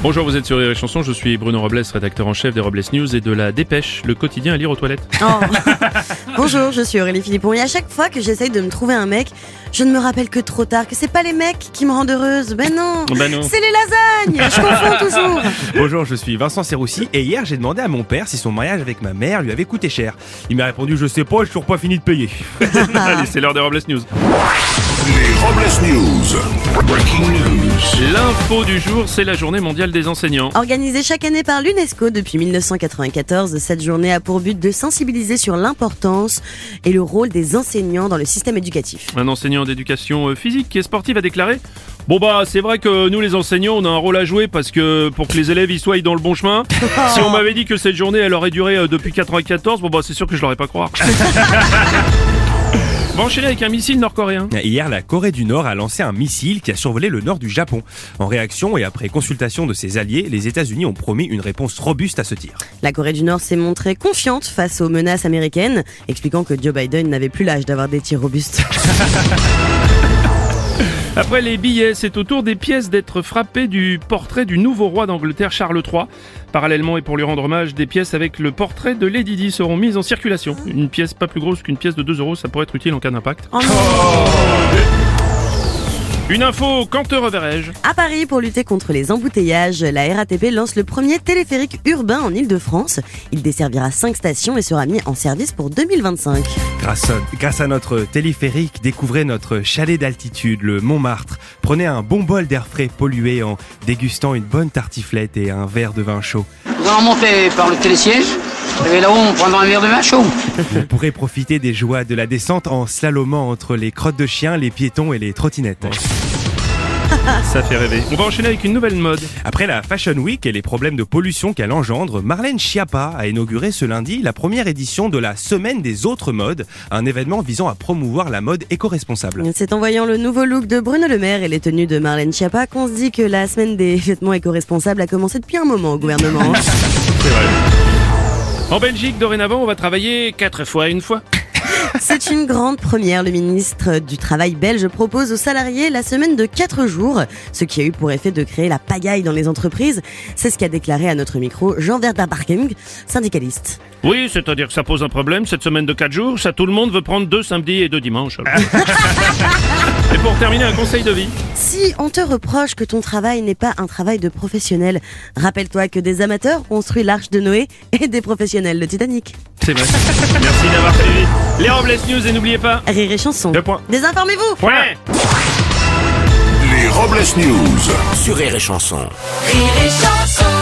Bonjour, vous êtes sur Rire et Chanson, je suis Bruno Robles, rédacteur en chef des Robles News et de la Dépêche, le quotidien à lire aux toilettes. Oh. Bonjour, je suis Aurélie Philippon et à chaque fois que j'essaye de me trouver un mec, je ne me rappelle que trop tard que c'est pas les mecs qui me rendent heureuse. Ben non, Ben non. c'est les lasagnes. Je confonds toujours. Bonjour, je suis Vincent Serroussi et hier j'ai demandé à mon père si son mariage avec ma mère lui avait coûté cher. Il m'a répondu je sais pas, j'ai toujours pas fini de payer. Allez, c'est l'heure des Robles News. Les Robles News. Breaking news. L'info du jour, c'est la journée mondiale des enseignants. Organisée chaque année par l'UNESCO depuis 1994, cette journée a pour but de sensibiliser sur l'importance et le rôle des enseignants dans le système éducatif. Un enseignant d'éducation euh, physique et sportive a déclaré Bon bah c'est vrai que nous les enseignants on a un rôle à jouer parce que pour que les élèves y soient dans le bon chemin. si on m'avait dit que cette journée elle aurait duré euh, depuis 94, bon bah c'est sûr que je l'aurais pas croire. Va enchaîner avec un missile nord-coréen. Hier, la Corée du Nord a lancé un missile qui a survolé le nord du Japon. En réaction et après consultation de ses alliés, les États-Unis ont promis une réponse robuste à ce tir. La Corée du Nord s'est montrée confiante face aux menaces américaines, expliquant que Joe Biden n'avait plus l'âge d'avoir des tirs robustes. Après les billets, c'est au tour des pièces d'être frappées du portrait du nouveau roi d'Angleterre Charles III. Parallèlement et pour lui rendre hommage, des pièces avec le portrait de Lady Di seront mises en circulation. Une pièce pas plus grosse qu'une pièce de 2 euros, ça pourrait être utile en cas d'impact. Oh. Une info, quand te reverrai-je? À Paris, pour lutter contre les embouteillages, la RATP lance le premier téléphérique urbain en Ile-de-France. Il desservira 5 stations et sera mis en service pour 2025. Grâce à, grâce à notre téléphérique, découvrez notre chalet d'altitude, le Montmartre. Prenez un bon bol d'air frais pollué en dégustant une bonne tartiflette et un verre de vin chaud. Nous allons monter par le télésiège. Et là-haut, on prendra un verre de vin chaud. Vous pourrez profiter des joies de la descente en slalomant entre les crottes de chiens, les piétons et les trottinettes. Ça fait rêver. On va enchaîner avec une nouvelle mode. Après la Fashion Week et les problèmes de pollution qu'elle engendre, Marlène Schiappa a inauguré ce lundi la première édition de la Semaine des autres modes, un événement visant à promouvoir la mode éco-responsable. C'est en voyant le nouveau look de Bruno Le Maire et les tenues de Marlène Schiappa qu'on se dit que la semaine des vêtements éco-responsables a commencé depuis un moment au gouvernement. C'est vrai. En Belgique, dorénavant, on va travailler 4 fois une fois. C'est une grande première. Le ministre du Travail belge propose aux salariés la semaine de 4 jours, ce qui a eu pour effet de créer la pagaille dans les entreprises. C'est ce qu'a déclaré à notre micro Jean Werder Barking, syndicaliste. Oui, c'est-à-dire que ça pose un problème, cette semaine de 4 jours, ça tout le monde veut prendre deux samedis et deux dimanches. pour terminer, un conseil de vie. Si on te reproche que ton travail n'est pas un travail de professionnel, rappelle-toi que des amateurs ont construit l'arche de Noé et des professionnels le Titanic. C'est vrai. Merci d'avoir suivi les Robles News et n'oubliez pas... Rire et chanson. Deux points. Désinformez-vous Point Les Robles News. Sur Rire et Chanson. Rire et chanson